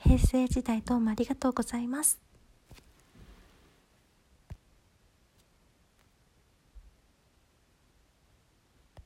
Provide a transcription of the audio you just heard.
平成時代どうもありがとうございます。